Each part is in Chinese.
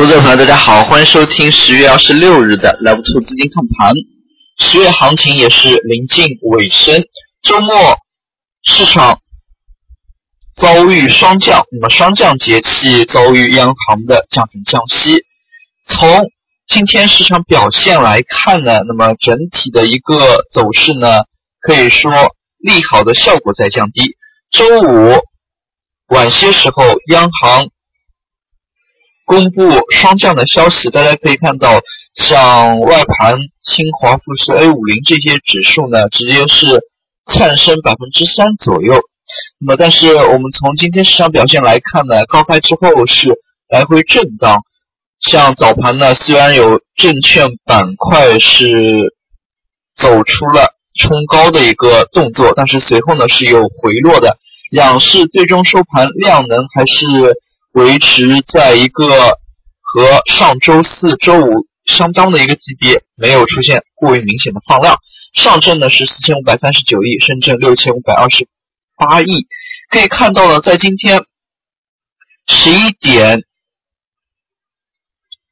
投资者朋友，大家好，欢迎收听十月二十六日的 Level Two 资金看盘。十月行情也是临近尾声，周末市场遭遇双降，那么双降节气遭遇央行的降准降息。从今天市场表现来看呢，那么整体的一个走势呢，可以说利好的效果在降低。周五晚些时候，央行。公布双降的消息，大家可以看到，像外盘清华、富时、A 五零这些指数呢，直接是窜升百分之三左右。那么，但是我们从今天市场表现来看呢，高开之后是来回震荡。像早盘呢，虽然有证券板块是走出了冲高的一个动作，但是随后呢是有回落的。两市最终收盘量能还是。维持在一个和上周四周五相当的一个级别，没有出现过于明显的放量。上证呢是四千五百三十九亿，深圳六千五百二十八亿。可以看到呢，在今天十一点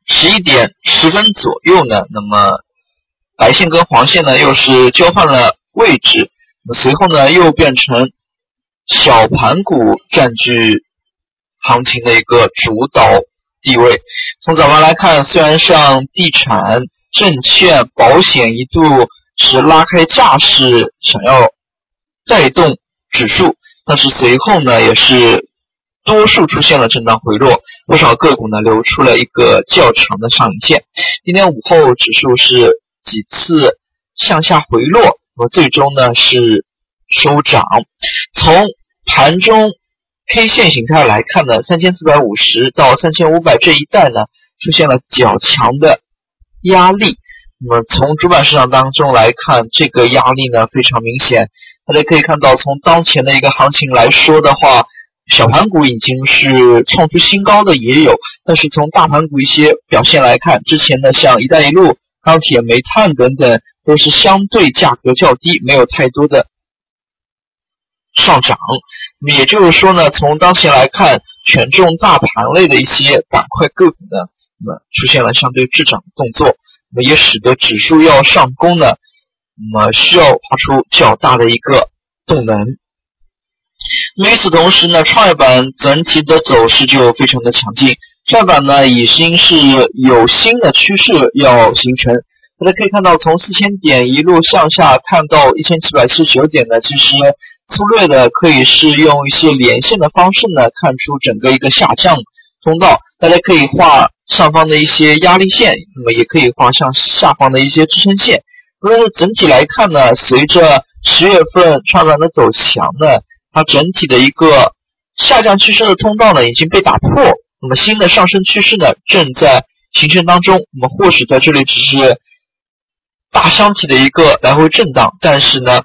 十一点十分左右呢，那么白线跟黄线呢又是交换了位置，那随后呢又变成小盘股占据。行情的一个主导地位。从早盘来看，虽然像地产、证券、保险一度是拉开架势，想要带动指数，但是随后呢，也是多数出现了震荡回落，不少个股呢留出了一个较长的上影线。今天午后指数是几次向下回落，那么最终呢是收涨。从盘中。K 线形态来看呢，三千四百五十到三千五百这一带呢，出现了较强的压力。那么从主板市场当中来看，这个压力呢非常明显。大家可以看到，从当前的一个行情来说的话，小盘股已经是创出新高的也有，但是从大盘股一些表现来看，之前的像“一带一路”、钢铁、煤炭等等，都是相对价格较低，没有太多的。上涨，那么也就是说呢，从当前来看，权重大盘类的一些板块个股呢，那么出现了相对滞涨的动作，那么也使得指数要上攻呢，那么需要发出较大的一个动能。与此同时呢，创业板整体的走势就非常的强劲，创业板呢已经是有新的趋势要形成。大家可以看到，从四千点一路向下看到一千七百七十九点呢，其实。粗略的可以是用一些连线的方式呢，看出整个一个下降通道。大家可以画上方的一些压力线，那么也可以画向下方的一些支撑线。那么整体来看呢，随着十月份创板的走强呢，它整体的一个下降趋势的通道呢已经被打破，那么新的上升趋势呢正在形成当中。那么或许在这里只是大箱体的一个来回震荡，但是呢。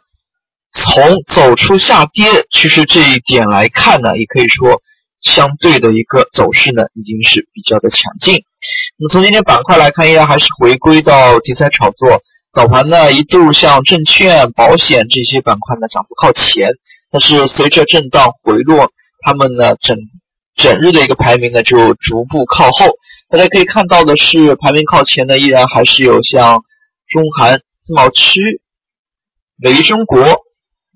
从走出下跌趋势这一点来看呢，也可以说相对的一个走势呢已经是比较的强劲。那么从今天板块来看，依然还是回归到题材炒作。早盘呢一度像证券、保险这些板块呢涨幅靠前，但是随着震荡回落，他们呢整整日的一个排名呢就逐步靠后。大家可以看到的是，排名靠前的依然还是有像中韩自贸区、维中国。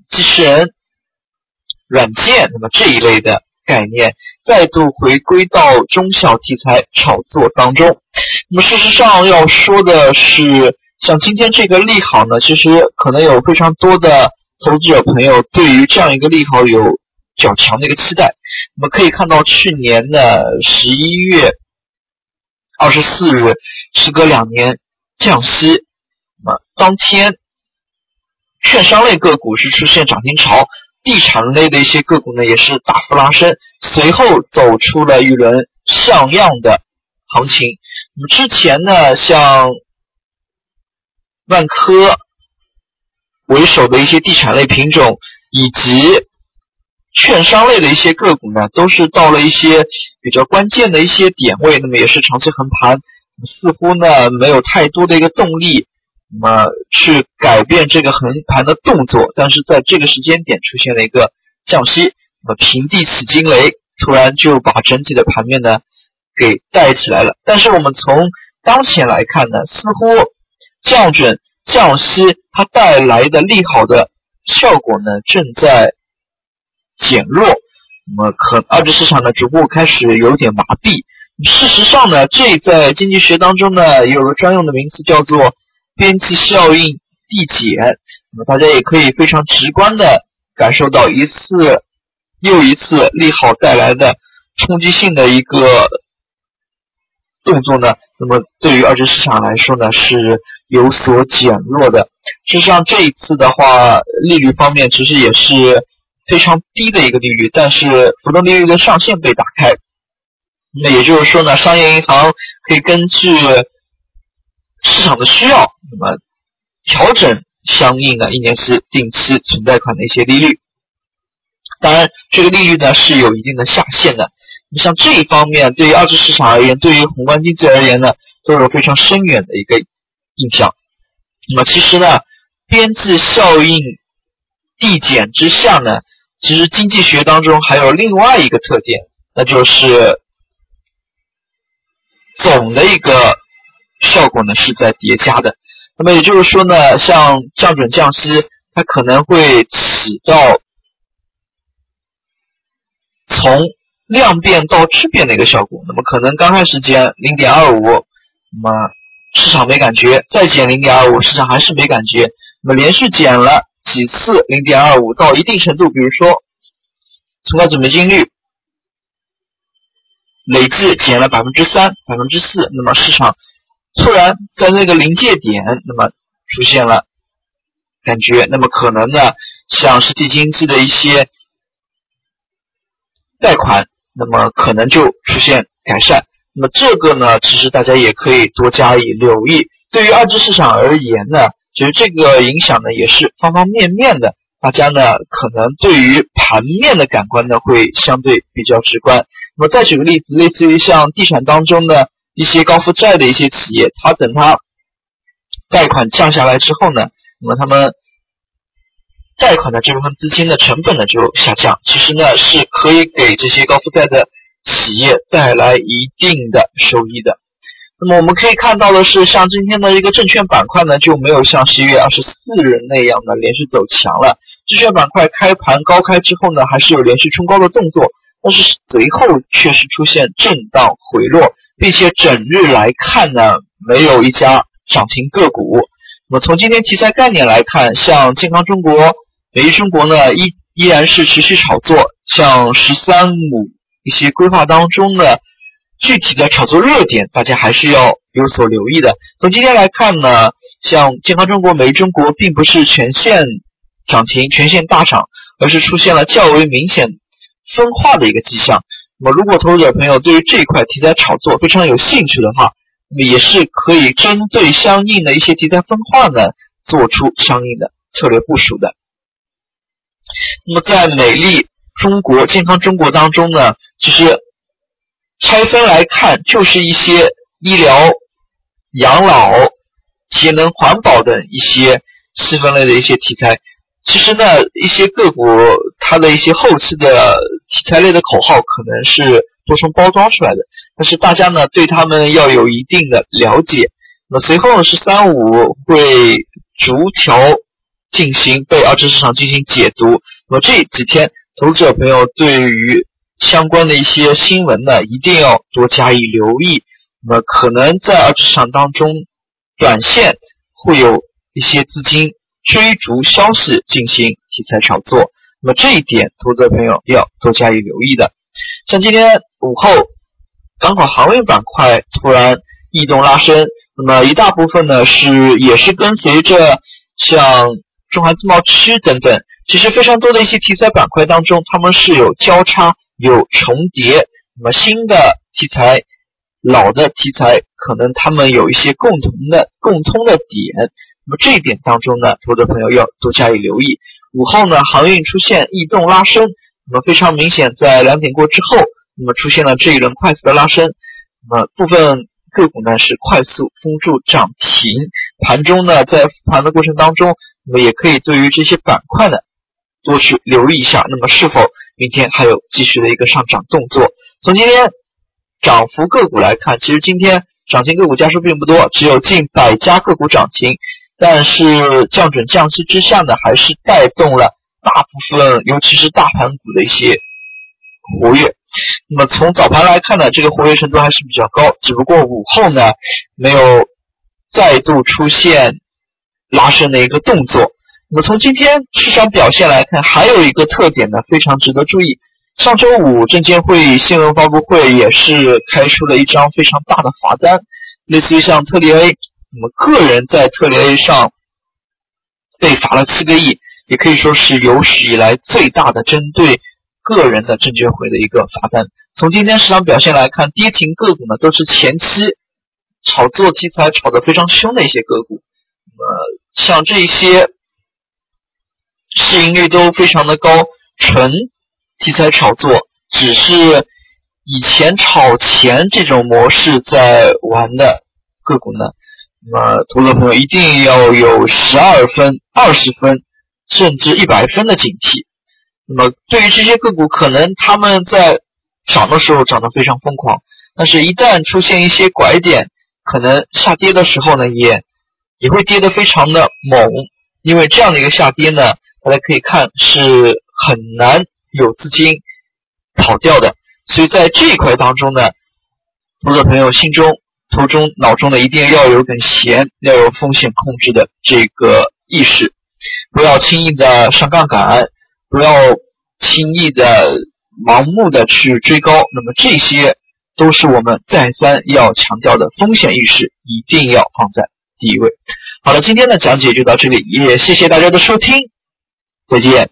机器人、软件，那么这一类的概念再度回归到中小题材炒作当中。那么事实上要说的是，像今天这个利好呢，其实可能有非常多的投资者朋友对于这样一个利好有较强的一个期待。我们可以看到，去年的十一月二十四日，时隔两年降息，那么当天。券商类个股是出现涨停潮，地产类的一些个股呢也是大幅拉升，随后走出了一轮像样的行情。那么之前呢，像万科为首的一些地产类品种，以及券商类的一些个股呢，都是到了一些比较关键的一些点位，那么也是长期横盘，似乎呢没有太多的一个动力。那么去改变这个横盘的动作，但是在这个时间点出现了一个降息，那么平地起惊雷，突然就把整体的盘面呢给带起来了。但是我们从当前来看呢，似乎降准降息它带来的利好的效果呢正在减弱，那么可二级市场呢逐步开始有点麻痹。事实上呢，这在经济学当中呢有个专用的名词叫做边际效应递减。那么大家也可以非常直观的感受到一次又一次利好带来的冲击性的一个动作呢。那么对于二级市场来说呢，是有所减弱的。事实上，这一次的话，利率方面其实也是非常低的一个利率，但是浮动利率的上限被打开。那也就是说呢，商业银行可以根据市场的需要，那么调整相应的一年期、定期存贷款的一些利率。当然，这个利率呢是有一定的下限的。你像这一方面，对于二级市场而言，对于宏观经济而言呢，都有非常深远的一个影响。那么，其实呢，边际效应递减之下呢，其实经济学当中还有另外一个特点，那就是总的一个效果呢是在叠加的。那么也就是说呢，像降准降息，它可能会起到从量变到质变的一个效果，那么可能刚开始减零点二五，那么市场没感觉，再减零点二五，市场还是没感觉，那么连续减了几次零点二五，到一定程度，比如说存款准备金率累计减了百分之三、百分之四，那么市场突然在那个临界点，那么出现了感觉，那么可能呢，像实体经济的一些贷款。那么可能就出现改善。那么这个呢，其实大家也可以多加以留意。对于二级市场而言呢，其实这个影响呢也是方方面面的。大家呢可能对于盘面的感官呢会相对比较直观。那么再举个例子，类似于像地产当中的一些高负债的一些企业，它等它贷款降下来之后呢，那么他们。贷款的这部分资金的成本呢就下降，其实呢是可以给这些高负债的企业带来一定的收益的。那么我们可以看到的是，像今天的一个证券板块呢，就没有像十一月二十四日那样的连续走强了。证券板块开盘高开之后呢，还是有连续冲高的动作，但是随后却是出现震荡回落，并且整日来看呢，没有一家涨停个股。那么从今天题材概念来看，像健康中国。美丽中国呢，依依然是持续炒作，像“十三五”一些规划当中的具体的炒作热点，大家还是要有所留意的。从今天来看呢，像健康中国、美丽中国，并不是全线涨停、全线大涨，而是出现了较为明显分化的一个迹象。那么，如果投资者朋友对于这一块题材炒作非常有兴趣的话，那么也是可以针对相应的一些题材分化呢，做出相应的策略部署的。那么在美丽中国、健康中国当中呢，其实拆分来看，就是一些医疗、养老、节能环保等一些细分类的一些题材。其实呢，一些个股它的一些后期的题材类的口号可能是多重包装出来的，但是大家呢对他们要有一定的了解。那随后是三五会逐条。进行被二级市场进行解读。那么这几天，投资者朋友对于相关的一些新闻呢，一定要多加以留意。那么可能在二级市场当中，短线会有一些资金追逐消息进行题材炒作。那么这一点，投资者朋友要多加以留意的。像今天午后，港口航运板块突然异动拉升，那么一大部分呢是也是跟随着像。中韩自贸区等等，其实非常多的一些题材板块当中，它们是有交叉、有重叠。那么新的题材、老的题材，可能它们有一些共同的、共通的点。那么这一点当中呢，投资朋友要多加以留意。午后呢，航运出现异动拉升，那么非常明显，在两点过之后，那么出现了这一轮快速的拉升。那么部分。个股呢是快速封住涨停，盘中呢在复盘的过程当中，那么也可以对于这些板块呢多去留意一下，那么是否明天还有继续的一个上涨动作？从今天涨幅个股来看，其实今天涨停个股家数并不多，只有近百家个股涨停。但是降准降息之下呢，还是带动了大部分，尤其是大盘股的一些活跃。那么从早盘来看呢，这个活跃程度还是比较高，只不过午后呢没有再度出现拉升的一个动作。那么从今天市场表现来看，还有一个特点呢，非常值得注意。上周五证监会新闻发布会也是开出了一张非常大的罚单，类似于像特力 A，我们个人在特力 A 上被罚了七个亿，也可以说是有史以来最大的针对个人的证监会的一个罚单。从今天市场表现来看，跌停个股呢都是前期炒作题材炒得非常凶的一些个股，那么像这些市盈率都非常的高，纯。题材炒作只是以前炒钱这种模式在玩的个股呢，那么投资朋友一定要有十二分、二十分甚至一百分的警惕。那么对于这些个股，可能他们在涨的时候涨得非常疯狂，但是一旦出现一些拐点，可能下跌的时候呢，也也会跌得非常的猛。因为这样的一个下跌呢，大家可以看是很难。有资金跑掉的，所以在这一块当中呢，投资朋友心中、头中、脑中呢，一定要有根弦，要有风险控制的这个意识，不要轻易的上杠杆，不要轻易的盲目的去追高。那么这些都是我们再三要强调的风险意识，一定要放在第一位。好了，今天的讲解就到这里，也谢谢大家的收听，再见。